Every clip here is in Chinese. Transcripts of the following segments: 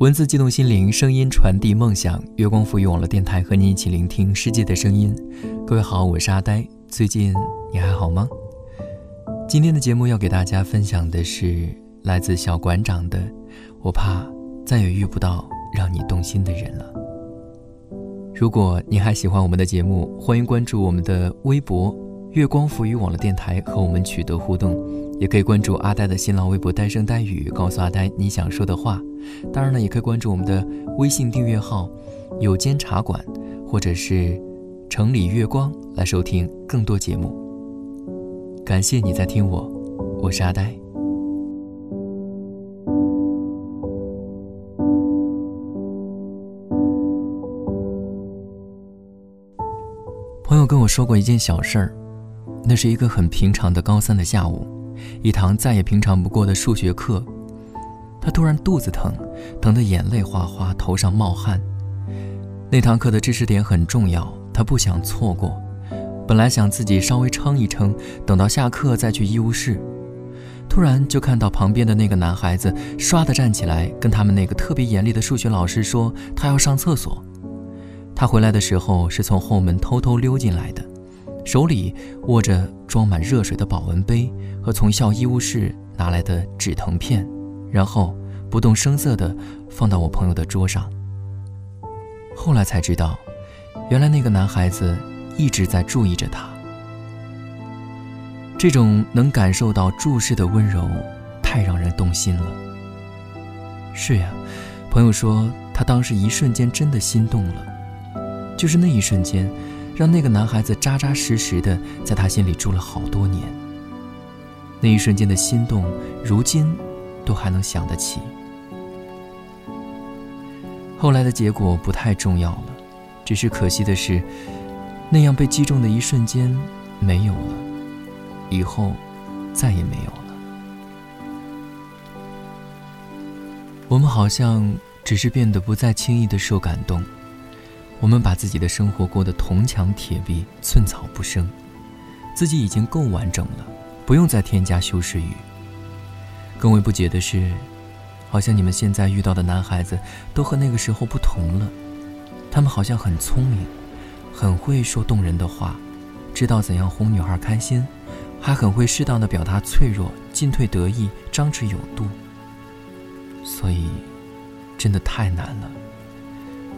文字激动心灵，声音传递梦想。月光赋予网络电台和你一起聆听世界的声音。各位好，我是阿呆。最近你还好吗？今天的节目要给大家分享的是来自小馆长的《我怕再也遇不到让你动心的人了》。如果你还喜欢我们的节目，欢迎关注我们的微博“月光赋予网络电台”和我们取得互动，也可以关注阿呆的新浪微博“呆声呆语”，告诉阿呆你想说的话。当然了，也可以关注我们的微信订阅号“有间茶馆”或者是“城里月光”来收听更多节目。感谢你在听我，我是阿呆。朋友跟我说过一件小事儿，那是一个很平常的高三的下午，一堂再也平常不过的数学课。他突然肚子疼，疼得眼泪哗哗，头上冒汗。那堂课的知识点很重要，他不想错过。本来想自己稍微撑一撑，等到下课再去医务室。突然就看到旁边的那个男孩子唰的站起来，跟他们那个特别严厉的数学老师说他要上厕所。他回来的时候是从后门偷偷溜进来的，手里握着装满热水的保温杯和从校医务室拿来的止疼片。然后不动声色地放到我朋友的桌上。后来才知道，原来那个男孩子一直在注意着他。这种能感受到注视的温柔，太让人动心了。是呀，朋友说他当时一瞬间真的心动了，就是那一瞬间，让那个男孩子扎扎实实的在他心里住了好多年。那一瞬间的心动，如今。都还能想得起。后来的结果不太重要了，只是可惜的是，那样被击中的一瞬间没有了，以后再也没有了。我们好像只是变得不再轻易的受感动，我们把自己的生活过得铜墙铁壁、寸草不生，自己已经够完整了，不用再添加修饰语。更为不解的是，好像你们现在遇到的男孩子都和那个时候不同了。他们好像很聪明，很会说动人的话，知道怎样哄女孩开心，还很会适当的表达脆弱，进退得意，张弛有度。所以，真的太难了。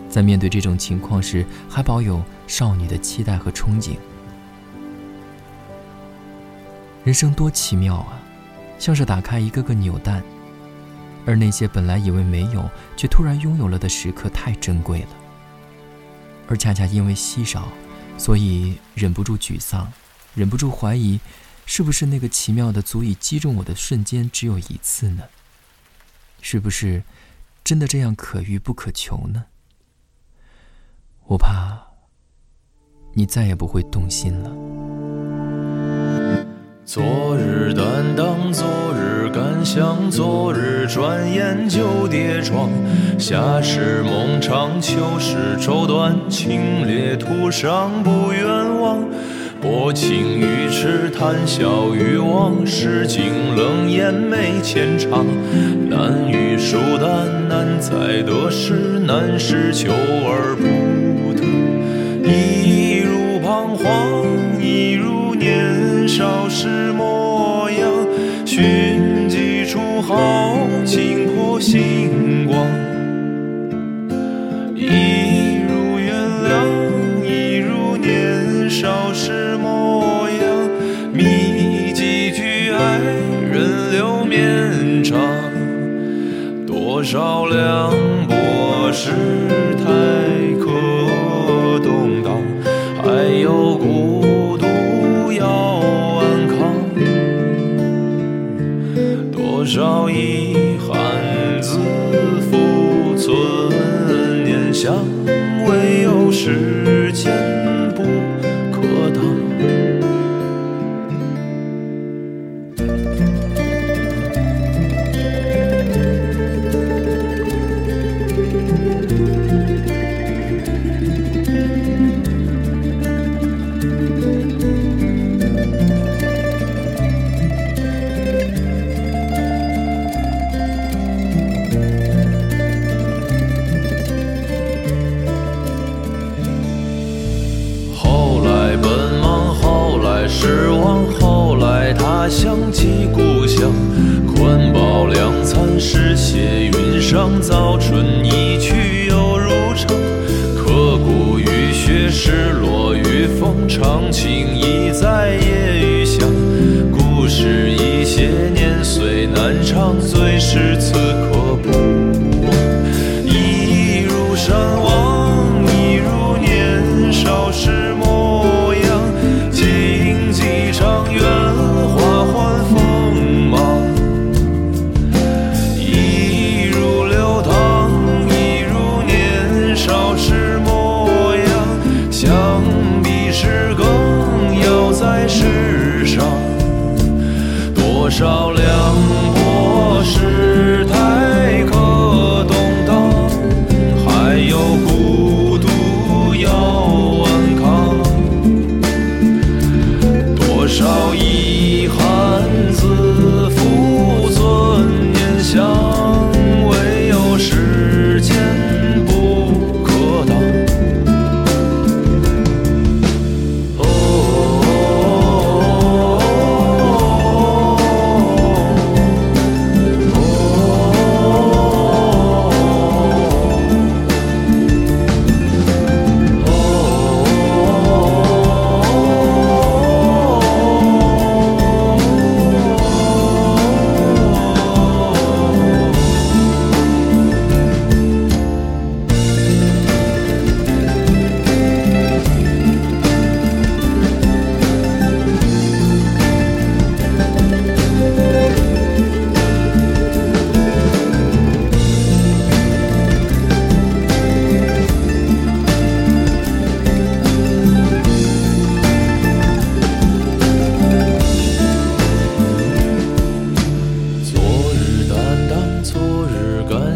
在面对这种情况时，还保有少女的期待和憧憬。人生多奇妙啊！像是打开一个个纽蛋，而那些本来以为没有却突然拥有了的时刻太珍贵了，而恰恰因为稀少，所以忍不住沮丧，忍不住怀疑，是不是那个奇妙的足以击中我的瞬间只有一次呢？是不是真的这样可遇不可求呢？我怕你再也不会动心了。昨日担当，昨日感想，昨日转眼就跌撞。夏时梦长，秋时愁短，清冽途上不远望。薄情于痴，谈笑于忘，诗经冷眼没浅尝。难于疏淡，难在得失，难是求而不。一还有孤想起故乡，宽饱两餐，诗写云上，早春一去又如常。刻骨雨雪，失落雨风，长情一在。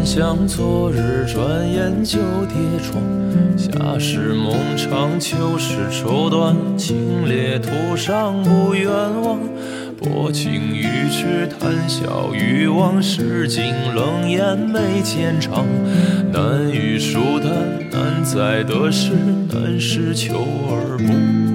想，昨日转眼就跌撞。夏时梦长，秋时愁短，清冽途上不远望。薄情于痴，谈笑于往事，尽冷眼眉间长。难遇疏淡，难在得失，难是求而不